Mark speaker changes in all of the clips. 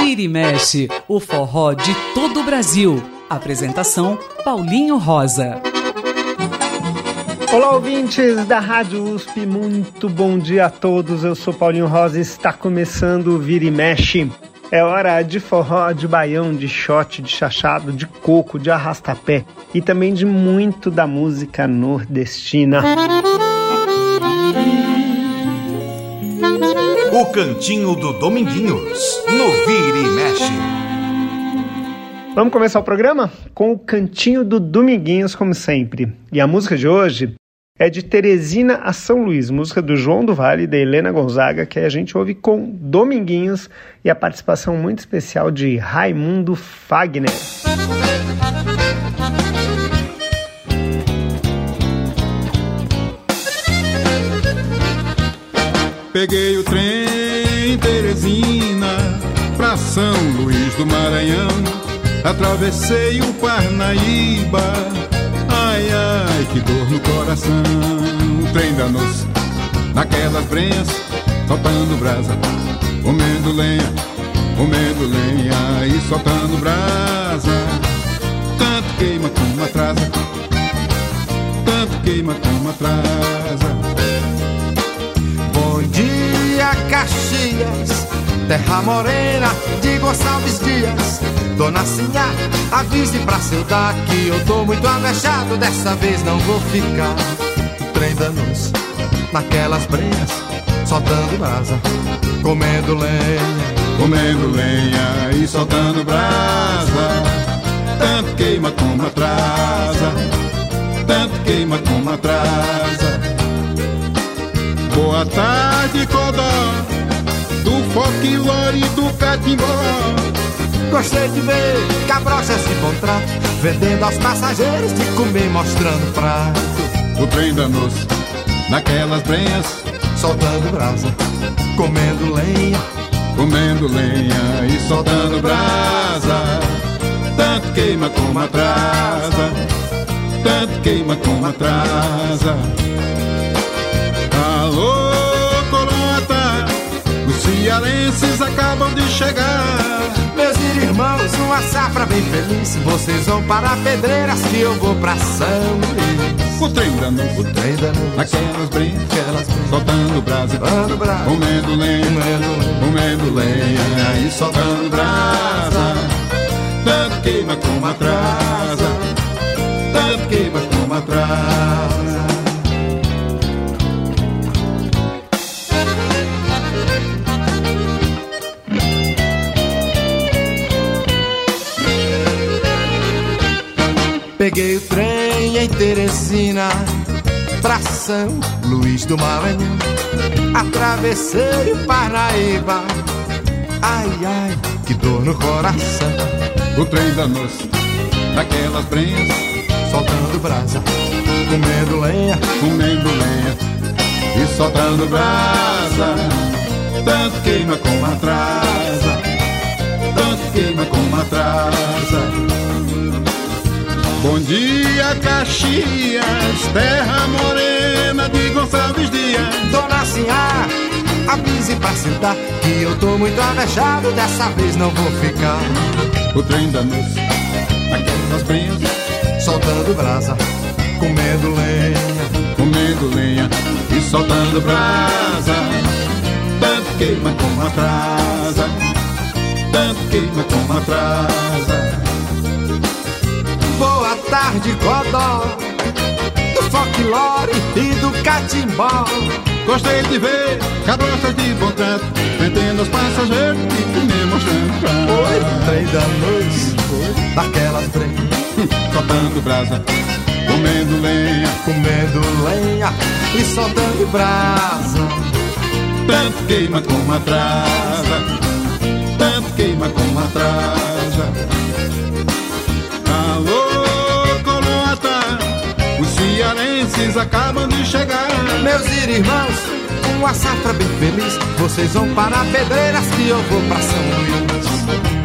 Speaker 1: Vira e mexe, o forró de todo o Brasil. Apresentação Paulinho Rosa.
Speaker 2: Olá, ouvintes da Rádio USP, muito bom dia a todos. Eu sou Paulinho Rosa e está começando o Vira e Mexe. É hora de forró, de baião, de shot, de chachado, de coco, de arrastapé e também de muito da música nordestina.
Speaker 3: O Cantinho do Dominguinhos, no Vira e Mexe.
Speaker 2: Vamos começar o programa com o Cantinho do Dominguinhos, como sempre. E a música de hoje é de Teresina a São Luís, música do João do Vale e da Helena Gonzaga, que a gente ouve com Dominguinhos e a participação muito especial de Raimundo Fagner.
Speaker 4: Peguei o trem Teresina pra São Luís do Maranhão, atravessei o Parnaíba Ai, ai, que dor no coração. O trem danou-se naquelas brenhas, soltando brasa, comendo lenha, comendo lenha e soltando brasa. Tanto queima como atrasa, tanto queima como atrasa.
Speaker 5: Bom dia, Caxias, terra morena de Gonçalves Dias Dona Sinhá, avise pra sentar que eu tô muito avexado. Dessa vez não vou ficar. Trem danos naquelas brenhas, soltando brasa, comendo lenha.
Speaker 4: Comendo lenha e soltando brasa. Tanto queima como atrasa. Tanto queima como atrasa. Boa tarde, Codó. Do folclore do catimbó.
Speaker 5: Gostei de ver cabrochas de contrato Vendendo aos passageiros de comer mostrando prato.
Speaker 4: O trem danos naquelas brenhas.
Speaker 5: Soltando brasa, comendo lenha.
Speaker 4: Comendo lenha e soltando brasa. Tanto queima como atrasa. Tanto queima como atrasa Alô, coroata Os cearenses acabam de chegar
Speaker 5: meus irmãos, uma safra bem feliz. Vocês vão para Pedreiras que eu vou pra São Luís.
Speaker 4: O trem da noite,
Speaker 5: o trem da noite,
Speaker 4: aquelas brincas,
Speaker 5: aquelas brincas,
Speaker 4: soltando brasa,
Speaker 5: soltando brasa,
Speaker 4: comendo lenha,
Speaker 5: comendo
Speaker 4: lenha e soltando brasa. Tanto queima como atrasa, tanto queima como atrasa.
Speaker 5: Peguei o trem em Teresina pra São Luís do Maranhão. Atravessei o Paraíba. Ai, ai, que dor no coração.
Speaker 4: O trem da noite, naquelas brenhas,
Speaker 5: soltando brasa, comendo lenha,
Speaker 4: comendo lenha e soltando brasa. Tanto queima como atrasa, tanto queima como atrasa. Bom dia, Caxias, terra morena de Gonçalves Dias.
Speaker 5: Dona Sinhá, avise pra sentar que eu tô muito avexado, dessa vez não vou ficar.
Speaker 4: O trem da noite, aquelas brenhas,
Speaker 5: soltando brasa, comendo lenha,
Speaker 4: comendo lenha e soltando brasa. Tanto queima como atrasa, tanto queima como atrasa
Speaker 5: boa tarde, Codó, do folclore e do catimbó.
Speaker 4: Gostei de ver cabrochas de bom trato, vendendo os passageiros e comer mostrando
Speaker 5: Oi, trem da noite, daquelas trem,
Speaker 4: soltando brasa, comendo lenha,
Speaker 5: comendo lenha e soltando brasa.
Speaker 4: Tanto queima como atrasa, tanto queima como atrasa. Cearenses acabam de chegar.
Speaker 5: Meus irmãos, uma safra bem feliz. Vocês vão para Pedreiras que eu vou pra São Luís.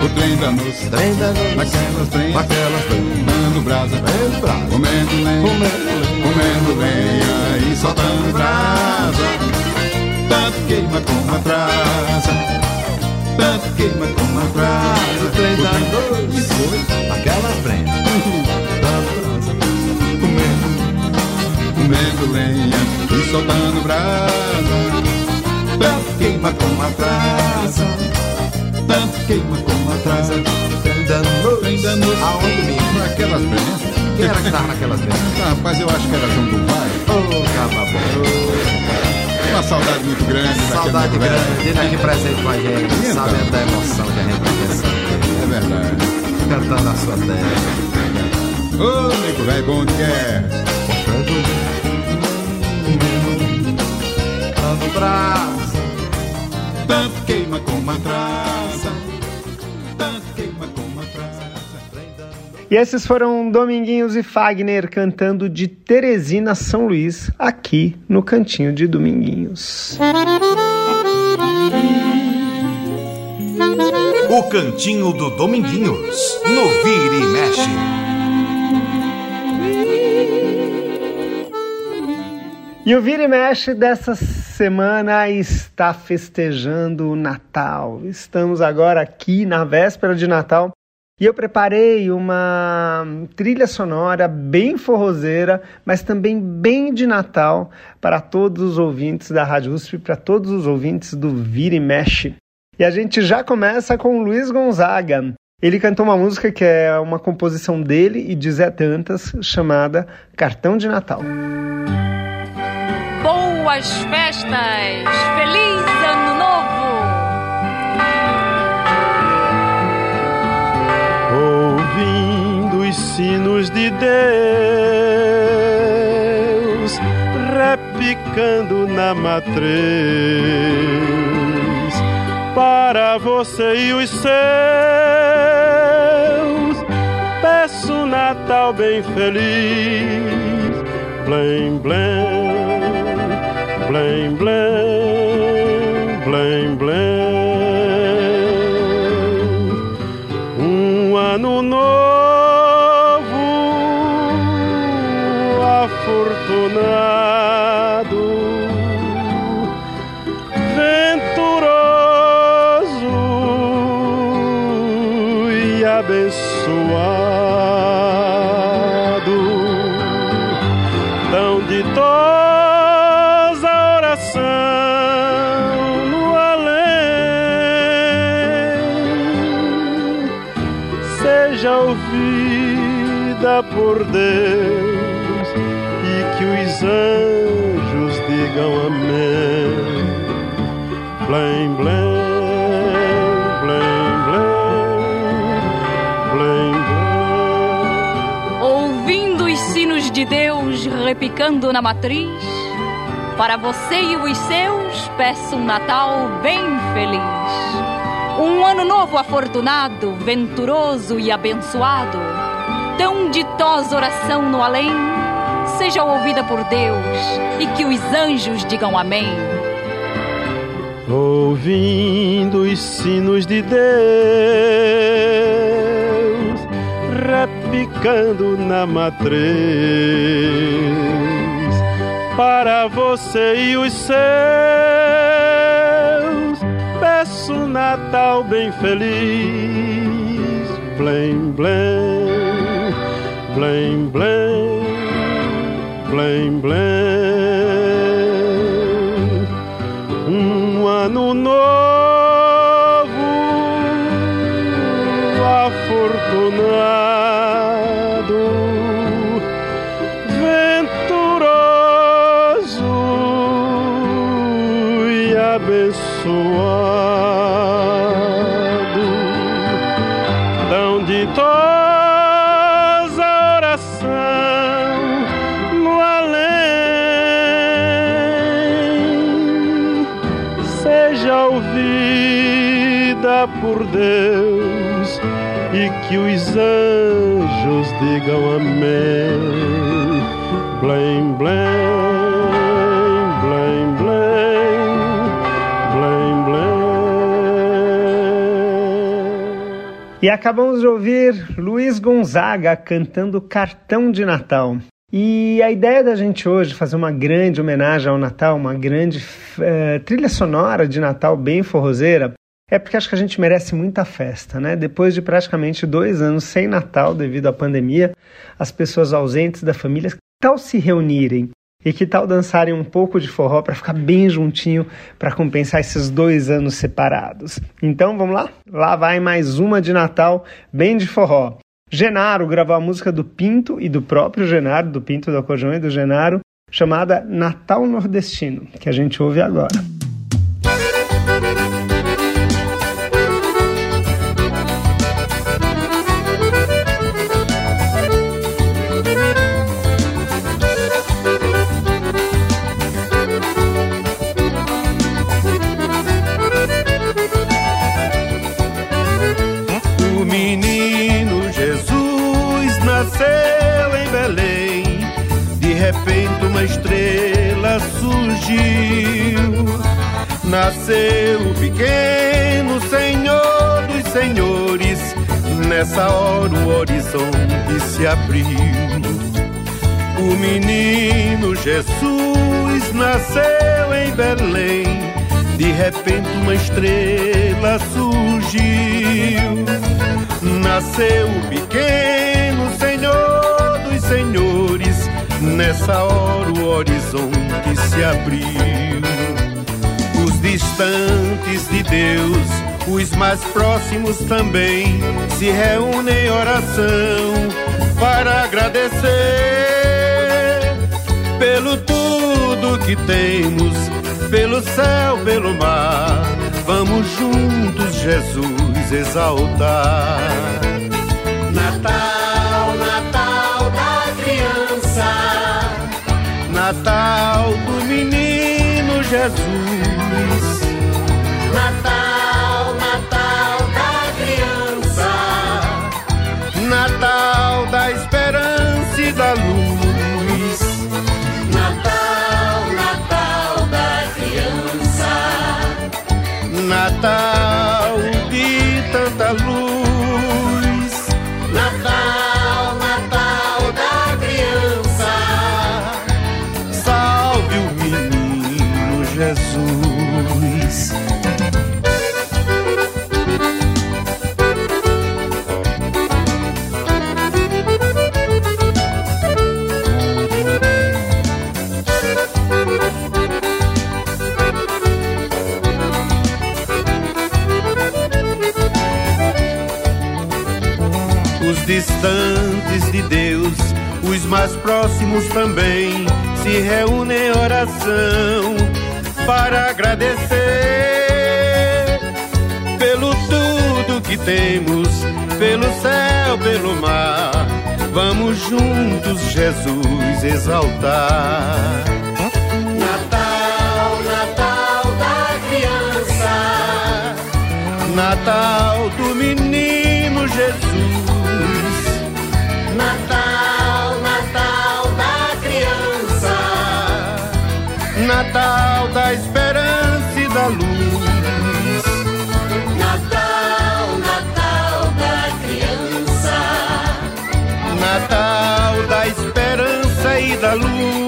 Speaker 4: O trem da noite,
Speaker 5: trem da noite,
Speaker 4: naquelas trem,
Speaker 5: naquelas trem,
Speaker 4: comendo brasa,
Speaker 5: comendo brasa,
Speaker 4: comendo lenha,
Speaker 5: comendo lenha,
Speaker 4: comendo lenha e soltando brasa. tanto queima como atrasa, tanto queima como atrasa.
Speaker 5: O trem da noite Aquela frente
Speaker 4: lenha e soltando brasa. Tanto queima como atrasa, tanto queima como atrasa.
Speaker 5: Trem da noite
Speaker 4: Trem da noite.
Speaker 5: Aonde mesmo?
Speaker 4: Naquelas brasas.
Speaker 5: Quem era que tava naquelas vezes?
Speaker 4: Ah, rapaz, eu acho que era João do Vai.
Speaker 5: Ô, caba bom.
Speaker 4: Uma saudade muito grande
Speaker 5: Saudade grande dele aqui presente com a gente,
Speaker 4: Então.
Speaker 5: sabendo da emoção que a gente pensando,
Speaker 4: É verdade.
Speaker 5: cantando a sua terra.
Speaker 4: Ô, nego velho, bom de guerra. Tanto queima como atrasa, tanto queima como atrasa.
Speaker 2: E esses foram Dominguinhos e Fagner cantando de Teresina São Luís, aqui no Cantinho de Dominguinhos.
Speaker 3: O Cantinho do Dominguinhos, no Vira e Mexe.
Speaker 2: E o Vira e Mexe dessa semana está festejando o Natal. Estamos agora aqui na véspera de Natal e eu preparei uma trilha sonora bem forrozeira, mas também bem de Natal para todos os ouvintes da Rádio USP, para todos os ouvintes do Vira e Mexe. E a gente já começa com o Luiz Gonzaga. Ele cantou uma música que é uma composição dele e de Zé Tantas, chamada Cartão de Natal.
Speaker 6: Boas festas! Feliz Ano Novo!
Speaker 7: ouvindo os sinos de Deus, repicando na matriz, para você e os seus, peço um Natal bem feliz, blém, blém, blém, blém, blém, blém. Por Deus e que os anjos digam amém. Blém, blém,
Speaker 6: Ouvindo os sinos de Deus repicando na matriz, para você e os seus peço um Natal bem feliz. Um ano novo afortunado, venturoso e abençoado. Tão ditosa oração no além, seja ouvida por Deus e que os anjos digam amém.
Speaker 7: ouvindo os sinos de Deus, repicando na matriz, para você e os seus, peço um Natal bem feliz, blém, blém, blém, blém, blém, blém. Que os anjos digam amém. Blém, blém, blém, blém, blém.
Speaker 2: E acabamos de ouvir Luiz Gonzaga cantando Cartão de Natal. E a ideia da gente hoje fazer uma grande homenagem ao Natal, uma grande uh, trilha sonora de Natal bem forrozeira, é porque acho que a gente merece muita festa, né? Depois de praticamente dois anos sem Natal devido à pandemia, as pessoas ausentes da família, que tal se reunirem? E que tal dançarem um pouco de forró para ficar bem juntinho para compensar esses dois anos separados? Então vamos lá? Lá vai mais uma de Natal, bem de forró. Genaro gravou a música do Pinto e do próprio Genaro, do Pinto do Acordeão e do Genaro, chamada Natal Nordestino, que a gente ouve agora.
Speaker 8: Nasceu o pequeno Senhor dos Senhores, nessa hora o horizonte se abriu. O menino Jesus nasceu em Belém, de repente uma estrela surgiu. Nasceu o pequeno Senhor dos Senhores, nessa hora o horizonte se abriu distantes de Deus, os mais próximos também se reúnem em oração para agradecer pelo tudo que temos, pelo céu, pelo mar. Vamos juntos, Jesus, exaltar.
Speaker 9: Natal, Natal da criança,
Speaker 8: Natal do menino Jesus. Também se reúnem em oração para agradecer pelo tudo que temos, pelo céu, pelo mar. Vamos juntos, Jesus, exaltar.
Speaker 9: Natal, Natal da criança,
Speaker 8: Natal do menino Jesus.
Speaker 9: Natal da
Speaker 8: esperança e da luz.
Speaker 9: Natal, Natal da criança.
Speaker 8: Natal da esperança e da luz.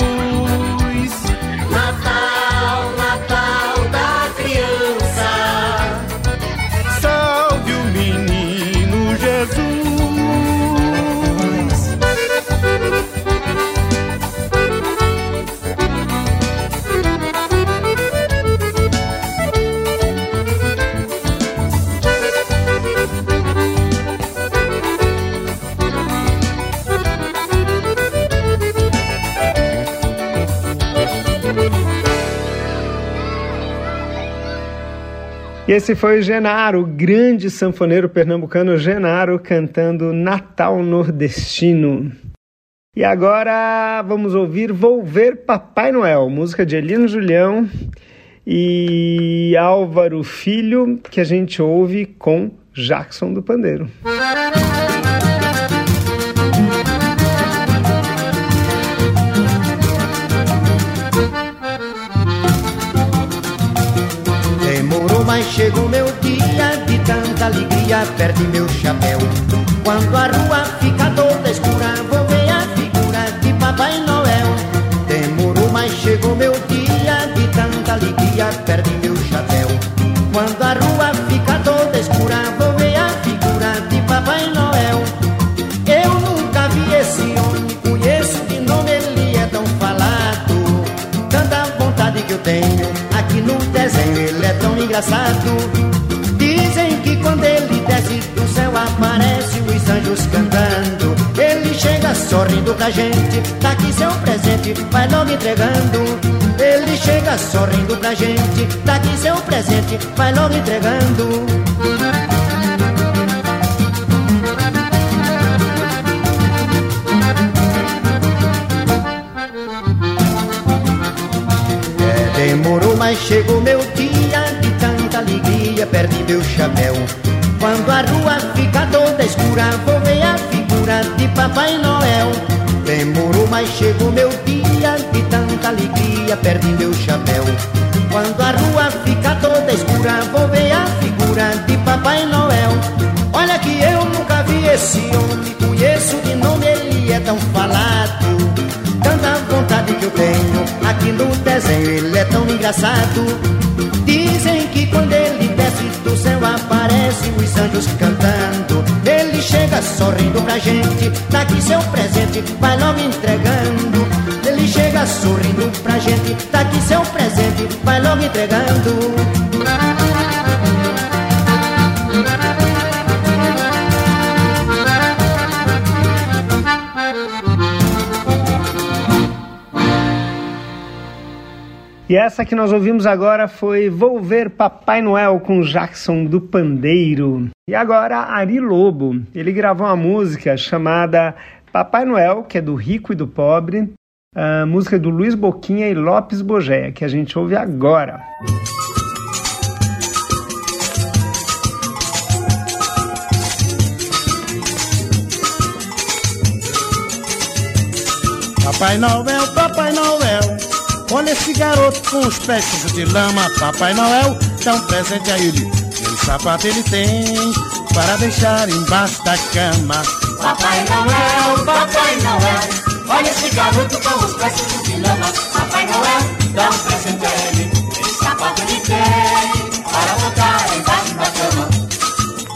Speaker 2: E esse foi o Genaro, o grande sanfoneiro pernambucano Genaro, cantando Natal Nordestino. E agora vamos ouvir Vou Ver Papai Noel, música de Elino Julião e Álvaro Filho, que a gente ouve com Jackson do Pandeiro.
Speaker 10: Chegou meu dia de tanta alegria, perde meu chapéu. Quando a rua fica engraçado. Dizem que quando ele desce do céu aparece os anjos cantando. Ele chega sorrindo pra gente, tá aqui seu presente, vai logo entregando. Ele chega sorrindo pra gente, tá aqui seu presente, vai logo entregando. É, demorou, mas chegou meu perdi meu chapéu. Quando a rua fica toda escura, vou ver a figura de Papai Noel. Demorou, mas chegou meu dia de tanta alegria, perdi meu chapéu. Quando a rua fica toda escura, vou ver a figura de Papai Noel. Olha que eu nunca vi esse homem, conheço de nome, ele é tão falado. Tanta vontade que eu tenho aqui no desenho, ele é tão engraçado. Dizem que quando ele do céu aparece os anjos cantando. Ele chega sorrindo pra gente, dá aqui seu presente, vai logo entregando. Ele chega sorrindo pra gente, dá aqui seu presente, vai logo entregando.
Speaker 2: E essa que nós ouvimos agora foi Vou Ver Papai Noel com Jackson do Pandeiro. E agora Ari Lobo. Ele gravou uma música chamada Papai Noel, que é do Rico e do Pobre. A música do Luiz Boquinha e Lopes Bogéia, que a gente ouve agora.
Speaker 11: Papai Noel, Papai olha esse garoto com os pés sujos de lama. Papai Noel, dá um presente a ele. Nem sapato ele tem para deixar embaixo da cama.
Speaker 12: Papai Noel, Papai Noel, olha esse garoto com os pés sujos de lama. Papai Noel, dá um presente a ele. Nem sapato ele tem para botar embaixo da cama.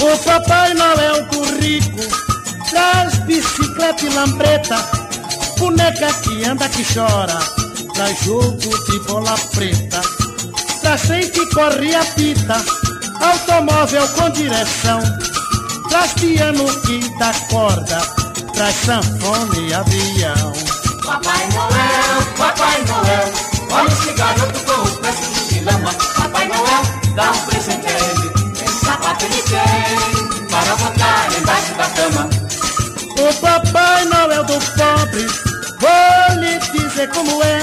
Speaker 11: O Papai Noel do rico traz bicicleta e lambreta, boneca que anda que chora, traz jogo de bola preta, trem que corre a pita, automóvel com direção, traz piano que dá corda, traz sanfona e avião.
Speaker 12: Papai Noel, Papai Noel, olha esse garoto com os sujos de lama. Papai Noel, dá um presente a ele. Esse sapato ele tem para botar embaixo da cama.
Speaker 11: O Papai Noel do pobre, vou lhe dizer como é.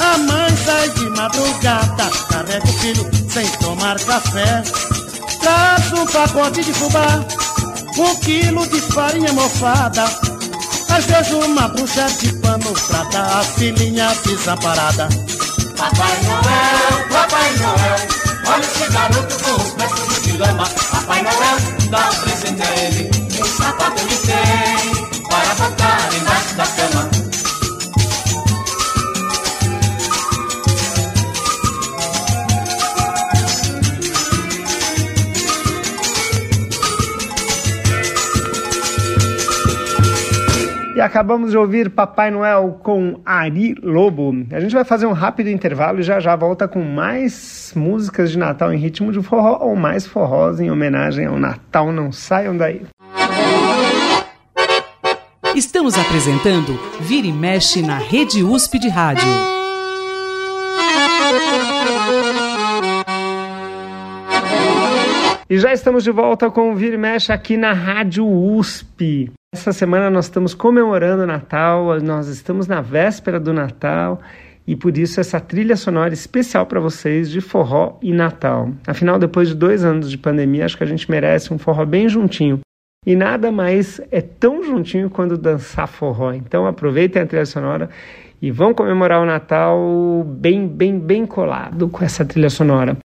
Speaker 11: A mãe sai de madrugada, carrega o filho sem tomar café. Traz um pacote de fubá, um quilo de farinha mofada. Às vezes uma bruxa de pano pra dar a filhinha desamparada.
Speaker 12: Papai Noel, Papai Noel, olha esse garoto com os pés de lama. Papai Noel, dá um presente a ele. Esse sapato ele tem para botar embaixo
Speaker 2: E acabamos de ouvir Papai Noel com Ari Lobo. A gente vai fazer um rápido intervalo e já já volta com mais músicas de Natal em ritmo de forró ou mais forrós em homenagem ao Natal. Não saiam daí.
Speaker 1: Estamos apresentando Vira e Mexe na Rede USP de Rádio.
Speaker 2: E já estamos de volta com o Vira e Mexe aqui na Rádio USP. Essa semana nós estamos comemorando o Natal, nós estamos na véspera do Natal e por isso essa trilha sonora especial para vocês de forró e Natal. Afinal, depois de dois anos de pandemia, acho que a gente merece um forró bem juntinho. E nada mais é tão juntinho quando dançar forró. Então aproveitem a trilha sonora e vão comemorar o Natal bem, bem, bem colado com essa trilha sonora.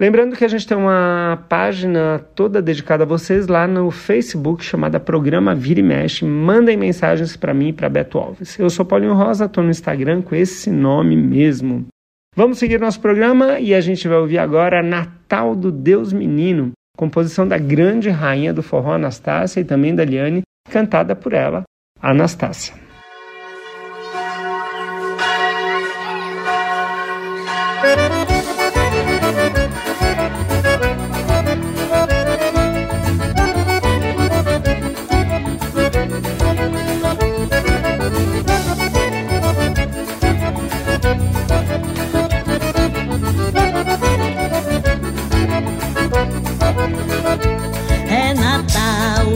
Speaker 2: Lembrando que a gente tem uma página toda dedicada a vocês lá no Facebook chamada Programa Vira e Mexe. Mandem mensagens para mim e para Beto Alves. Eu sou Paulinho Rosa, estou no Instagram com esse nome mesmo. Vamos seguir nosso programa e a gente vai ouvir agora Natal do Deus Menino, composição da grande rainha do forró Anastácia e também da Liane, cantada por ela, Anastácia.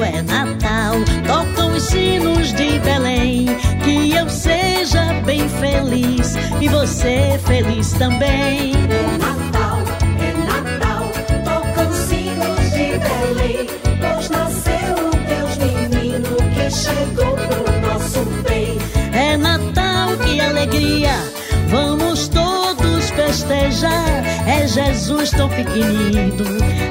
Speaker 13: é Natal. Tocam os sinos de Belém. Que eu seja bem
Speaker 14: feliz e você feliz também. Jesus tão pequenino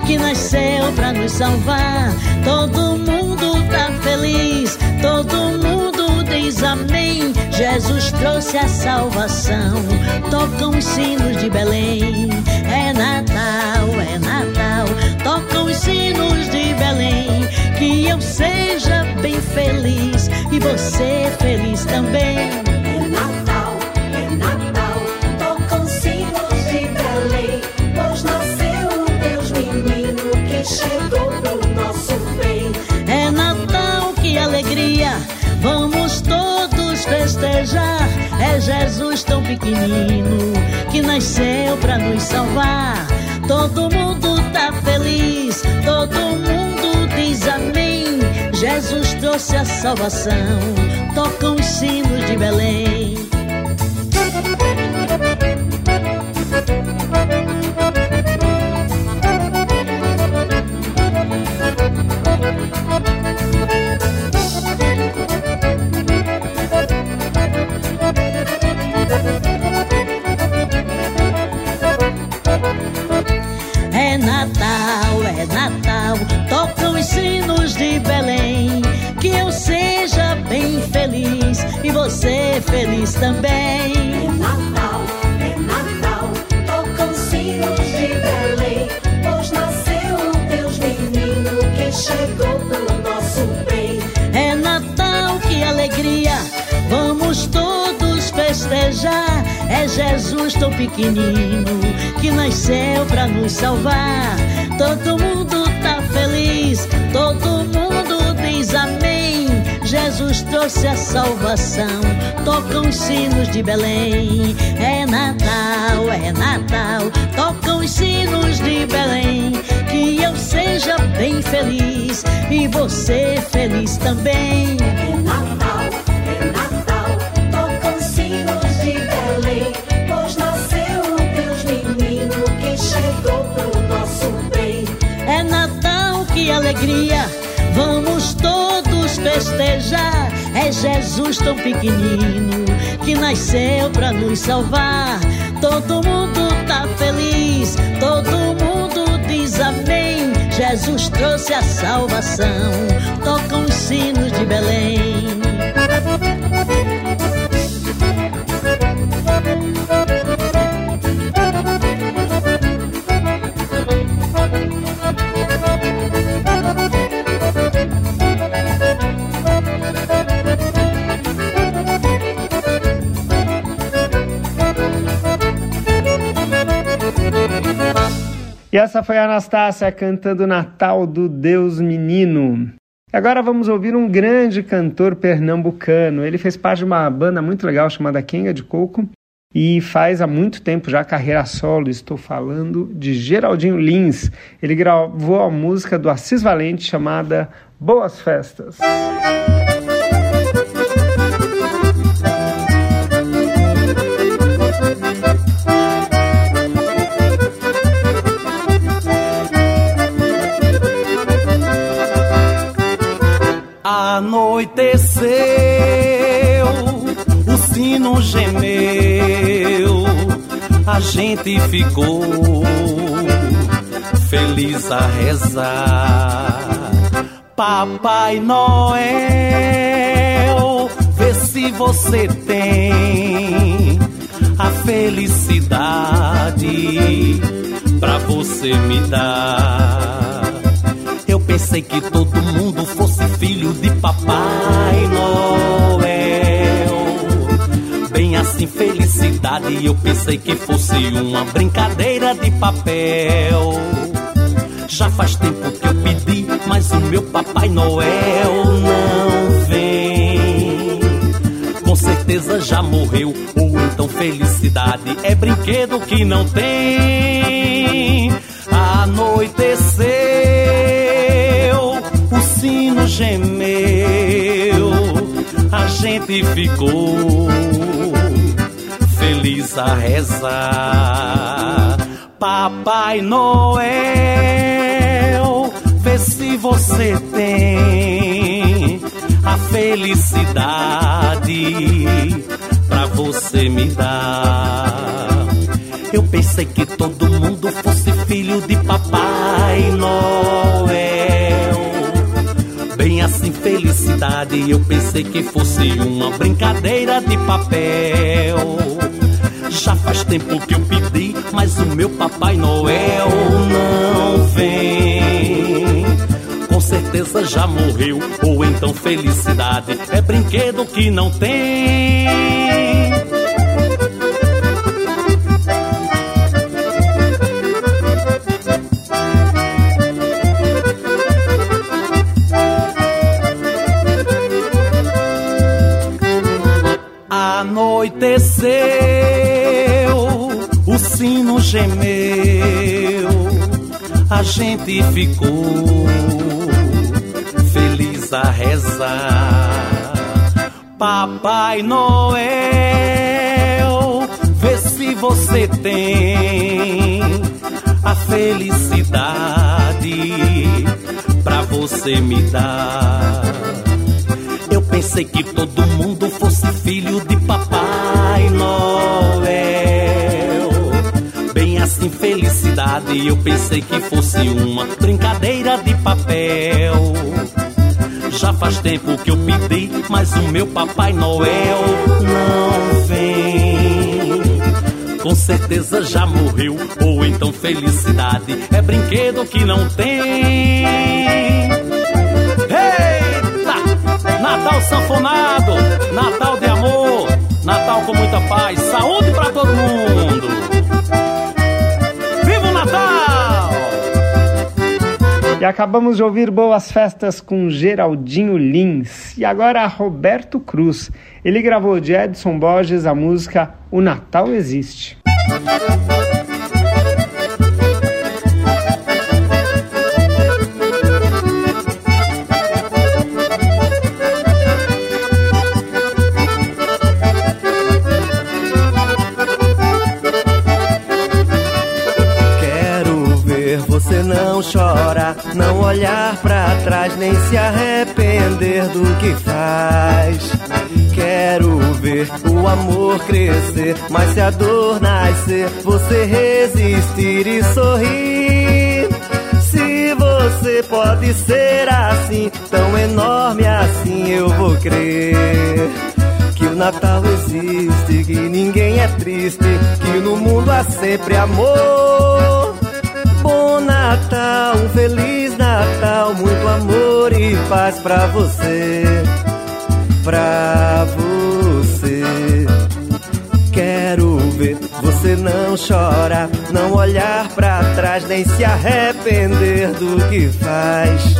Speaker 14: que nasceu pra nos salvar. Todo mundo tá feliz, todo mundo diz amém. Jesus trouxe a salvação, tocam os sinos de Belém. É Natal, é Natal, tocam os sinos de Belém. Que eu seja bem feliz e você feliz também.
Speaker 13: Chegou pro nosso bem.
Speaker 14: É Natal, que alegria, vamos todos festejar. É Jesus tão pequenino que nasceu pra nos salvar. Todo mundo tá feliz, todo mundo diz amém. Jesus trouxe a salvação, tocam os sinos de Belém. Natal, tocam os sinos de Belém. Que eu seja bem feliz e você feliz também.
Speaker 13: É Natal, é Natal, tocam sinos de Belém, pois nasceu o Deus menino que chegou pro nosso bem.
Speaker 14: É Natal, que alegria, vamos todos festejar. É Jesus tão pequenino que nasceu pra nos salvar. Todo mundo todo mundo diz amém. Jesus trouxe a salvação, tocam os sinos de Belém. É Natal, é Natal, tocam os sinos de Belém. Que eu seja bem feliz e você feliz também.
Speaker 13: É Natal, é Natal, tocam sinos Que
Speaker 14: alegria, vamos todos festejar. É Jesus tão pequenino que nasceu pra nos salvar. Todo mundo tá feliz, todo mundo diz amém. Jesus trouxe a salvação, tocam os sinos de Belém.
Speaker 2: E essa foi a Anastácia cantando Natal do Deus Menino. Agora vamos ouvir um grande cantor pernambucano. Ele fez parte de uma banda muito legal chamada Quenga de Coco e faz há muito tempo já carreira solo. Estou falando de Geraldinho Lins. Ele gravou a música do Assis Valente chamada Boas Festas.
Speaker 15: Anoiteceu, o sino gemeu, a gente ficou feliz a rezar. Papai Noel, vê se você tem a felicidade pra você me dar. Eu pensei que todo mundo fosse filho de Papai Noel. Bem assim, felicidade. Eu pensei que fosse uma brincadeira de papel. Já faz tempo que eu pedi, mas o meu Papai Noel não vem. Com certeza já morreu, ou então felicidade é brinquedo que não tem. Sino gemeu, a gente ficou feliz a rezar. Papai Noel, vê se você tem a felicidade pra você me dar. Eu pensei que todo mundo fosse filho de Papai Noel. Felicidade. Eu pensei que fosse uma brincadeira de papel. Já faz tempo que eu pedi, mas o meu Papai Noel não vem. Com certeza já morreu, ou então felicidade é brinquedo que não tem. Gemeu, a gente ficou feliz a rezar. Papai Noel, vê se você tem a felicidade pra você me dar. Eu pensei que todo mundo fosse filho de Papai Noel. Felicidade. Eu pensei que fosse uma brincadeira de papel. Já faz tempo que eu pedi, mas o meu Papai Noel não vem. Com certeza já morreu, ou então felicidade é brinquedo que não tem. Eita! Natal sanfonado, Natal de amor, Natal com muita paz,
Speaker 2: E acabamos de ouvir Boas Festas com Geraldinho Lins. E agora Roberto Cruz. Ele gravou de Edson Borges a música O Natal Existe.
Speaker 16: Quero ver você não olhar pra trás, nem se arrepender do que faz. Quero ver o amor crescer, mas se a dor nascer, você resistir e sorrir. Se você pode ser assim, tão enorme assim, eu vou crer. Que o Natal existe, que ninguém é triste, que no mundo há sempre amor. Natal, um feliz Natal, muito amor e paz pra você. Pra você. Quero ver você não chorar, não olhar pra trás, nem se arrepender do que faz.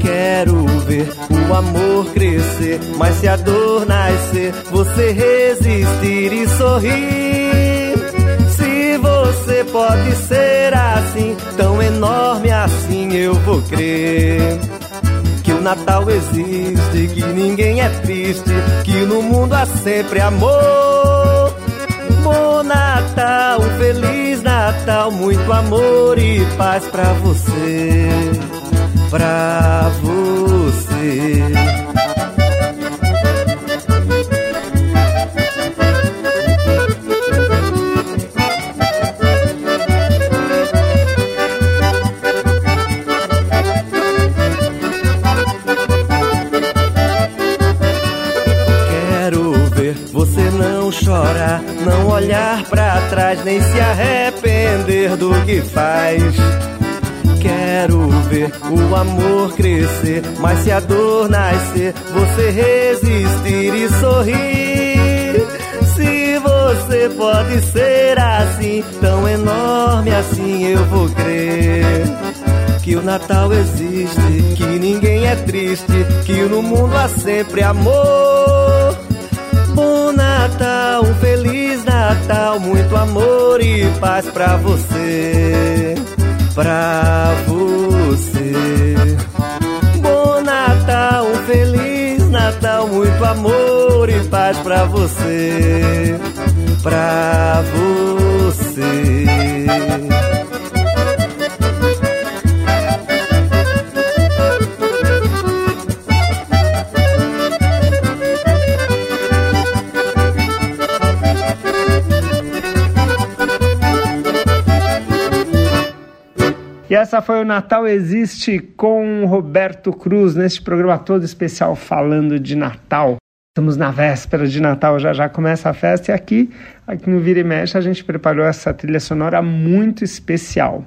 Speaker 16: Quero ver o amor crescer, mas se a dor nascer, você resistir e sorrir. Você pode ser assim, tão enorme assim, eu vou crer. Que o Natal existe, que ninguém é triste, que no mundo há sempre amor. Bom Natal, feliz Natal, muito amor e paz pra você pra você. Nem se arrepender do que faz. Quero ver o amor crescer, mas se a dor nascer, você resistir e sorrir. Se você pode ser assim, tão enorme assim, eu vou crer. Que o Natal existe, que ninguém é triste, que no mundo há sempre amor. Natal, muito amor e paz pra você pra você. Bom Natal, um feliz Natal, muito amor e paz pra você. pra você.
Speaker 2: E essa foi o Natal Existe com Roberto Cruz, neste programa todo especial falando de Natal. Estamos na véspera de Natal, já já começa a festa e aqui, aqui no Vira e Mexe a gente preparou essa trilha sonora muito especial.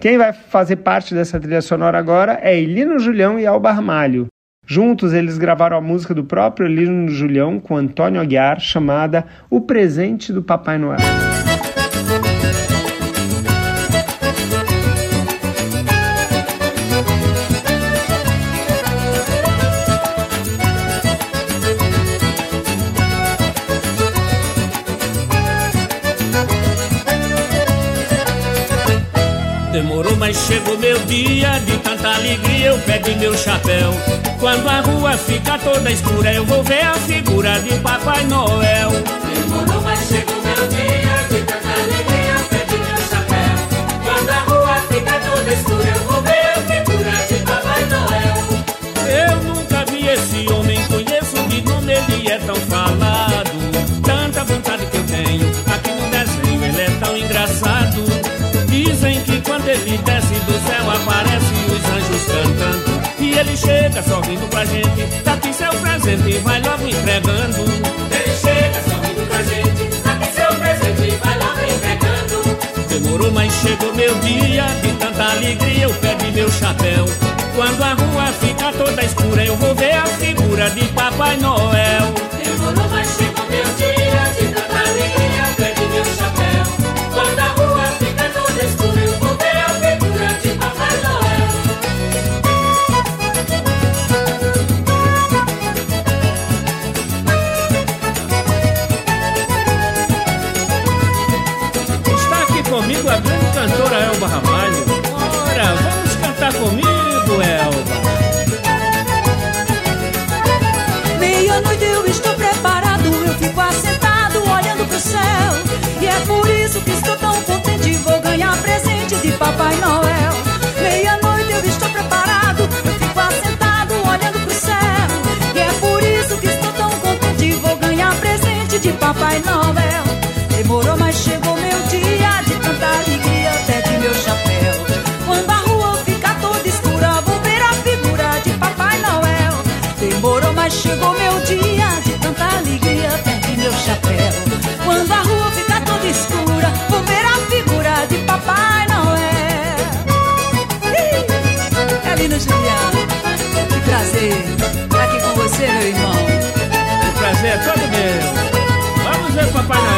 Speaker 2: Quem vai fazer parte dessa trilha sonora agora é Elino Julião e Alba Ramalho. Juntos eles gravaram a música do próprio Elino Julião com Antônio Aguiar chamada O Presente do Papai Noel.
Speaker 17: Demorou, mas chegou meu dia De tanta alegria. Eu pego meu chapéu. Quando a rua fica toda escura Eu vou ver a figura de Papai Noel.
Speaker 12: Demorou, mas chegou meu dia De tanta alegria. Eu pego meu chapéu. Quando a rua fica toda escura Eu vou ver a figura de Papai Noel.
Speaker 17: Eu nunca vi esse homem Conheço de nome, ele é tão falado ele chega sorrindo pra gente. Tá aqui seu presente e vai logo entregando.
Speaker 12: Ele chega sorrindo pra gente. Tá aqui seu presente e vai logo entregando.
Speaker 17: Demorou, mas chegou meu dia. De tanta alegria eu pego meu chapéu. Quando a rua fica toda escura Eu vou ver a figura de Papai Noel
Speaker 12: Papai Noel.
Speaker 18: Demorou, mas chegou meu dia de tanta alegria, até de meu chapéu. Quando a rua fica toda escura, vou ver a figura de Papai Noel. Demorou, mas chegou meu dia de tanta alegria, perdi meu chapéu. Quando a rua fica toda escura, vou ver a figura de Papai Noel. Ih, Elino Juliano, que prazer
Speaker 17: Papai Noel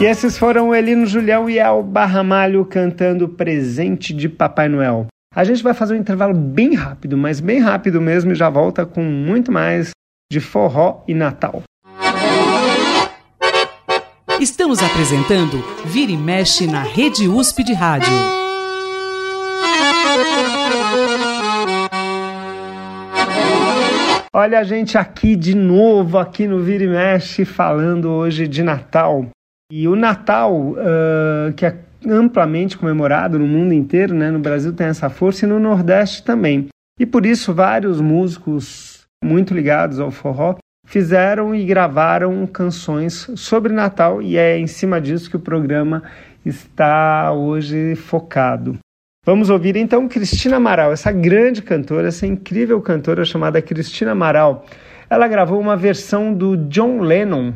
Speaker 2: E esses foram Elino Julião e Alba Ramalho cantando Presente de Papai Noel. A gente vai fazer um intervalo bem rápido, mas bem rápido mesmo, e já volta com muito mais de forró e Natal.
Speaker 1: Estamos apresentando Vira e Mexe na Rede USP de Rádio.
Speaker 2: Olha a gente aqui de novo, aqui no Vira e Mexe, falando hoje de Natal. E o Natal, uh, que é amplamente comemorado no mundo inteiro, né? no Brasil tem essa força e no Nordeste também. E por isso vários músicos muito ligados ao forró fizeram e gravaram canções sobre Natal e é em cima disso que o programa está hoje focado. Vamos ouvir então Cristina Amaral, essa grande cantora, essa incrível cantora chamada Cristina Amaral. Ela gravou uma versão do John Lennon,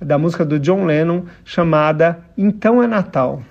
Speaker 2: da música do John Lennon, chamada Então é Natal.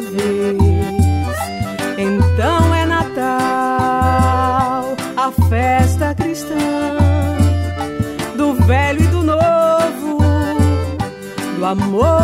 Speaker 19: Vez. Então é Natal, a festa cristã do velho e do novo, do amor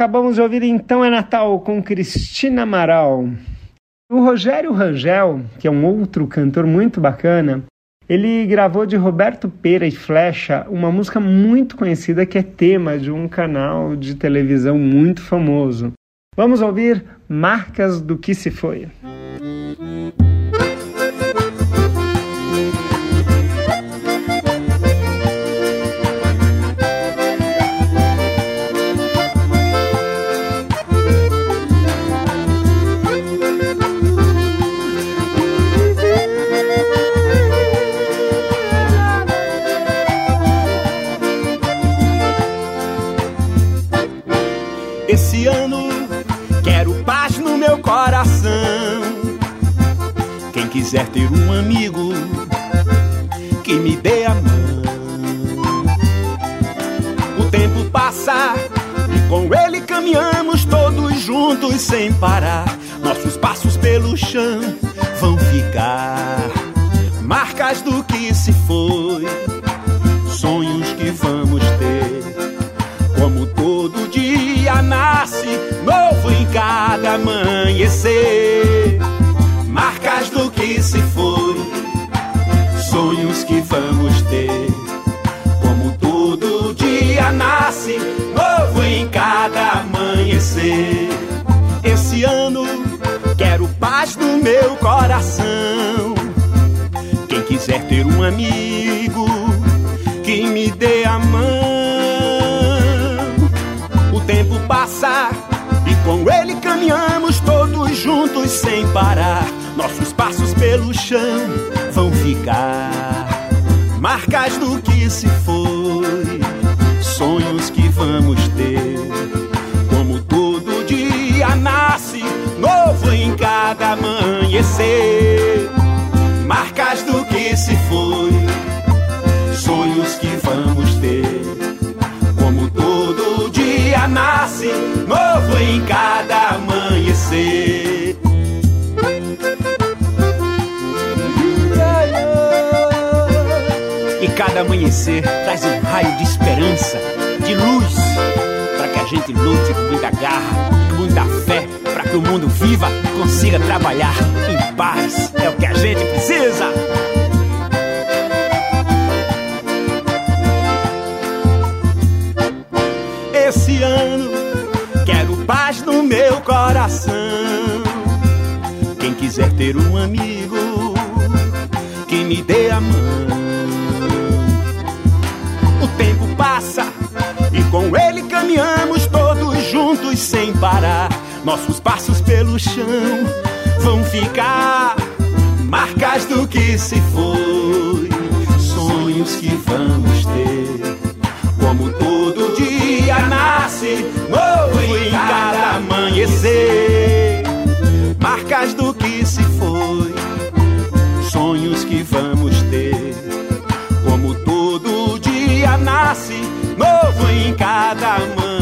Speaker 2: acabamos de ouvir Então é Natal com Cristina Amaral. O Rogério Rangel, que é um outro cantor muito bacana, ele gravou de Roberto Pera e Flecha uma música muito conhecida que é tema de um canal de televisão muito famoso. Vamos ouvir Marcas do que se foi.
Speaker 8: Quiser ter um amigo que me dê a mão. O tempo passa e com ele caminhamos todos juntos sem parar. Nossos passos pelo chão vão ficar marcas do que se foi, sonhos que vamos ter. Como todo dia nasce novo em cada amanhecer. Que foi, sonhos que vamos ter. Como todo dia nasce novo em cada amanhecer. Esse ano quero paz no meu coração. Quem quiser ter um amigo que me dê a mão. O tempo passa e com ele caminhamos todos juntos sem parar. Nossos passos pelo chão vão ficar marcas do que se foi, sonhos que vamos ter. Como todo dia nasce novo em cada amanhecer. Marcas do que se foi, sonhos que vamos ter. Como todo dia nasce, novo em cada amanhecer. Amanhecer traz um raio de esperança, de luz, para que a gente lute com muita garra, muita fé, para que o mundo viva e consiga trabalhar em paz. É o que a gente precisa. Esse ano quero paz no meu coração. Quem quiser ter um amigo que me dê a mão. Parar. Nossos passos pelo chão vão ficar marcas do que se foi, sonhos que vamos ter. Como todo dia nasce, novo em cada amanhecer. Marcas do que se foi, sonhos que vamos ter. Como todo dia nasce, novo em cada amanhecer.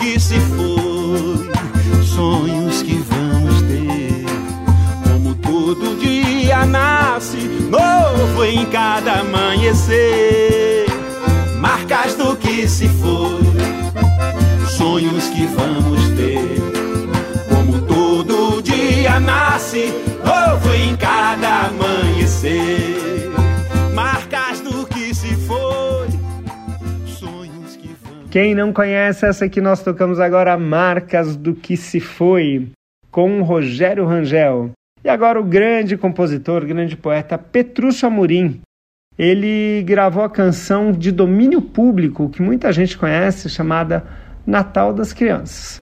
Speaker 8: Que se foi, sonhos que vamos ter. Como todo dia nasce, novo em cada amanhecer. Marcas do que se foi, sonhos que vamos ter. Como todo dia nasce, novo em cada amanhecer.
Speaker 2: Quem não conhece essa que nós tocamos agora, Marcas do que se foi, com Rogério Rangel. E agora o grande compositor, grande poeta Petrúcio Amorim. Ele gravou a canção de domínio público que muita gente conhece, chamada Natal das Crianças.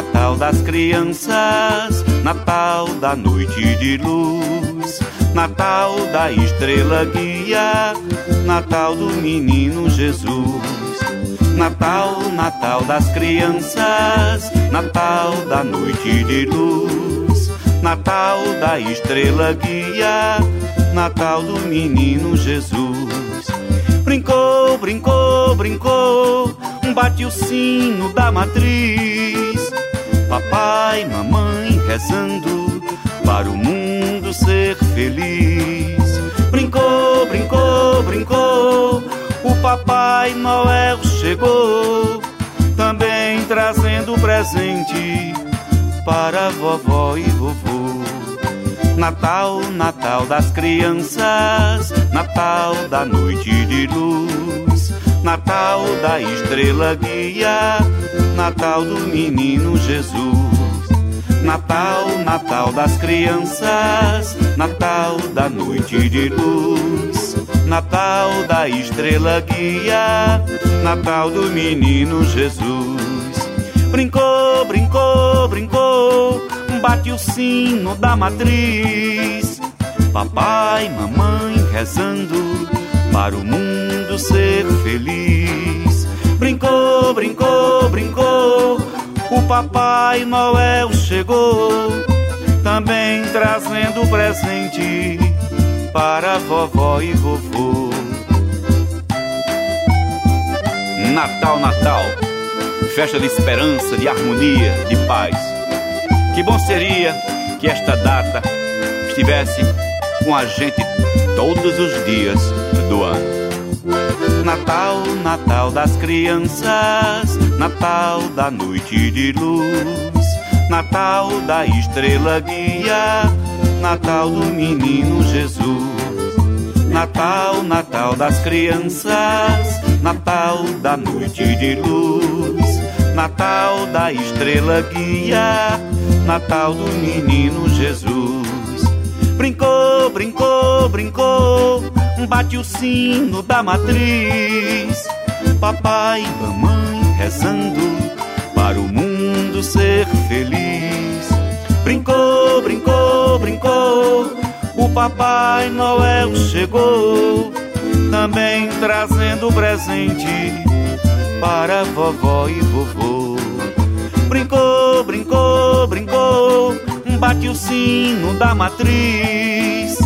Speaker 20: Natal das crianças, Natal da noite de luz, Natal da estrela guia, Natal do menino Jesus. Natal, Natal das crianças, Natal da noite de luz, Natal da estrela guia, Natal do menino Jesus. Brincou, brincou, brincou, bate o sino da matriz. Papai, mamãe rezando para o mundo ser feliz. Brincou, brincou, brincou, o Papai Noel chegou, também trazendo presente para vovó e vovô. Natal, Natal das crianças, Natal da noite de luz, Natal da estrela guia, Natal do menino Jesus. Natal, Natal das crianças, Natal da noite de luz, Natal da estrela guia, Natal do menino Jesus. Brincou, brincou, brincou, bate o sino da matriz. Papai, mamãe rezando para o mundo ser feliz. Brincou, brincou, brincou, o Papai Noel chegou, também trazendo presente para vovó e vovô. Natal, Natal, festa de esperança, de harmonia, de paz. Que bom seria que esta data estivesse com a gente todos os dias do ano. Natal, Natal das crianças, Natal da noite de luz, Natal da estrela guia, Natal do menino Jesus. Natal, Natal das crianças, Natal da noite de luz, Natal da estrela guia, Natal do menino Jesus. Brincou, brincou, brincou, bate o sino da matriz. Papai e mamãe rezando para o mundo ser feliz. Brincou, brincou, brincou, o Papai Noel chegou, também trazendo presente para vovó e vovô. Brincou, brincou, brincou, bate o sino da matriz.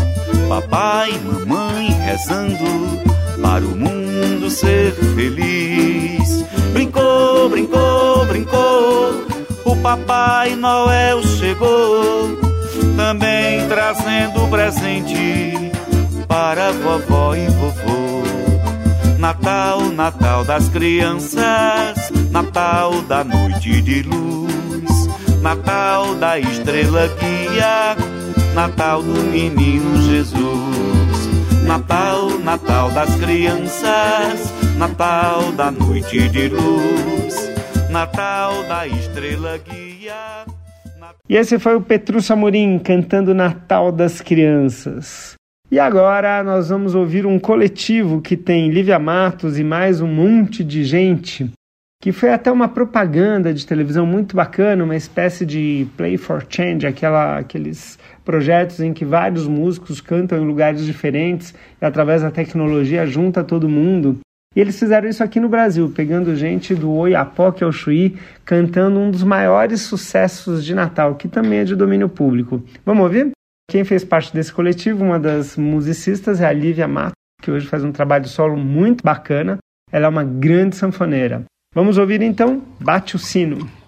Speaker 20: Papai e mamãe rezando para o mundo ser feliz. Brincou, brincou, brincou, o Papai Noel chegou, também trazendo presente para vovó e vovô. Natal, Natal das crianças, Natal da noite de luz, Natal da estrela guia, Natal do menino Jesus. Natal, Natal das crianças, Natal da noite de luz, Natal da estrela guia.
Speaker 2: E esse foi o Petrúcio Amorim cantando Natal das Crianças. E agora nós vamos ouvir um coletivo que tem Lívia Matos e mais um monte de gente, que foi até uma propaganda de televisão muito bacana, uma espécie de Play for Change, aquela, aqueles projetos em que vários músicos cantam em lugares diferentes e através da tecnologia junta todo mundo. E eles fizeram isso aqui no Brasil, pegando gente do Oiapoque ao Chuí, cantando um dos maiores sucessos de Natal, que também é de domínio público. Vamos ouvir? Quem fez parte desse coletivo, uma das musicistas, é a Lívia Mato, que hoje faz um trabalho solo muito bacana. Ela é uma grande sanfoneira. Vamos ouvir então Bate o Sino.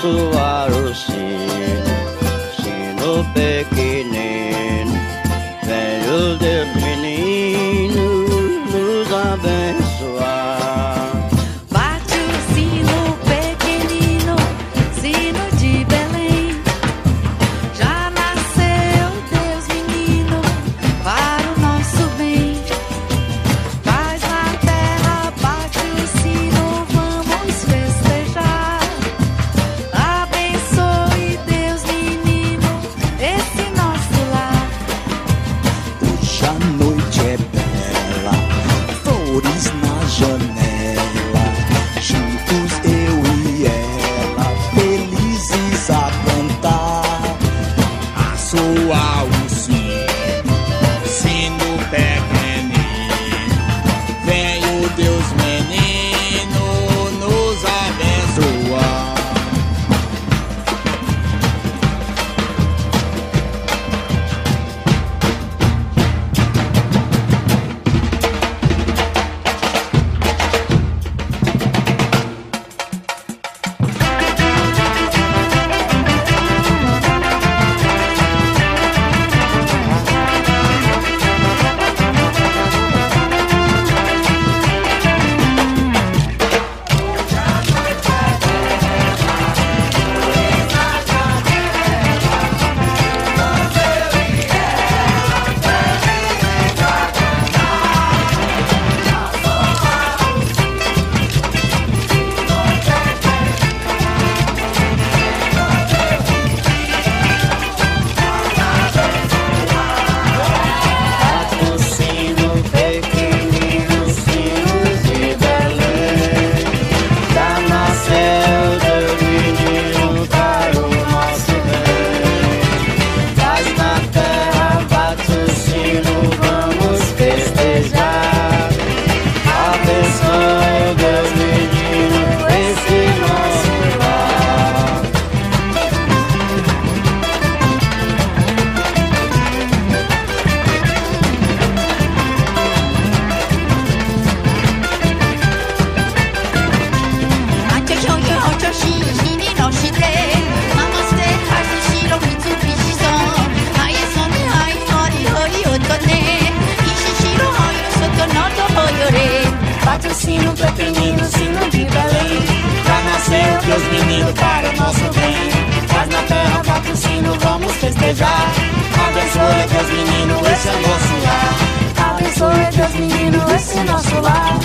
Speaker 21: Ao soar o sino,
Speaker 22: esse nosso lar.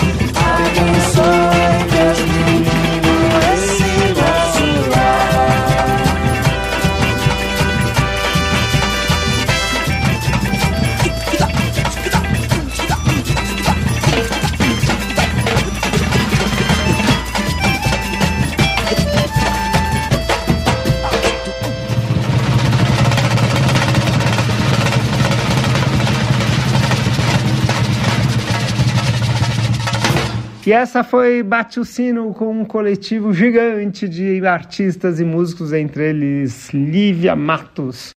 Speaker 12: Abençoe Deus
Speaker 2: E essa foi Bate o Sino com um coletivo gigante de artistas e músicos, entre eles Lívia Matos.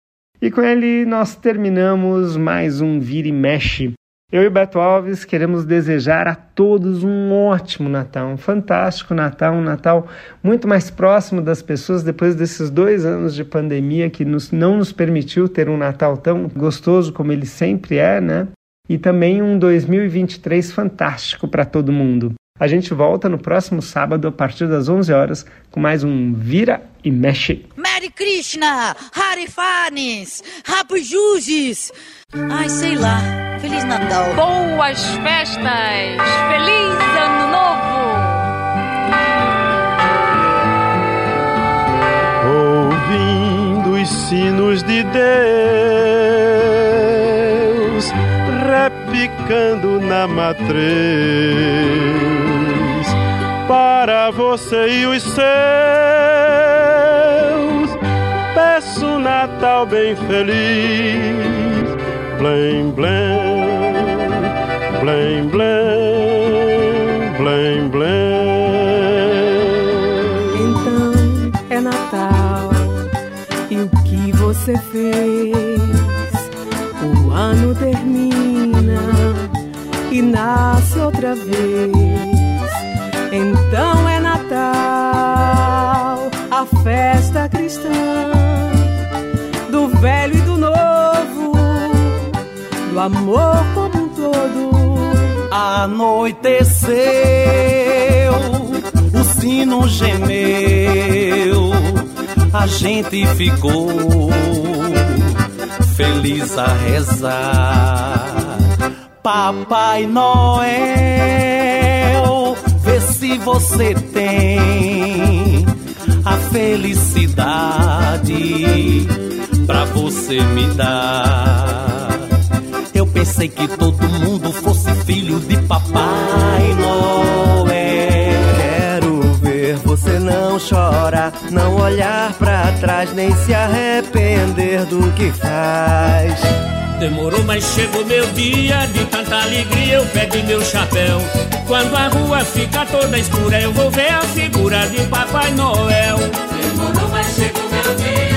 Speaker 2: E com ele nós terminamos mais um Vira e Mexe. Eu e Beto Alves queremos desejar a todos um ótimo Natal, um fantástico Natal, um Natal muito mais próximo das pessoas depois desses dois anos de pandemia que nos, não nos permitiu ter um Natal tão gostoso como ele sempre é, né? E também um 2023 fantástico para todo mundo. A gente volta no próximo sábado a partir das 11 horas com mais um Vira e Mexe.
Speaker 14: Merry Krishna, Harifanes, Rapo Juzes. Ai, sei lá. Feliz Natal.
Speaker 6: Boas festas! Feliz Ano Novo!
Speaker 7: ouvindo os sinos de Deus, repicando na matriz, para você e os seus, peço um Natal bem feliz, blém, blém, blém, blém, blém, blém.
Speaker 19: Então é Natal e o que você fez? O ano termina e nasce outra vez. Então é Natal, a festa cristã do velho e do novo, do amor como um todo.
Speaker 15: Anoiteceu, o sino gemeu, a gente ficou feliz a rezar. Papai Noel, vê se você tem a felicidade pra você me dar. Eu pensei que todo mundo fosse filho de Papai Noel.
Speaker 16: Não chorar, não olhar pra trás, nem se arrepender do que faz.
Speaker 17: Demorou, mas chegou meu dia de tanta alegria. Eu pego meu chapéu. Quando a rua fica toda escura, eu vou ver a figura de Papai Noel.
Speaker 12: Demorou, mas chegou meu dia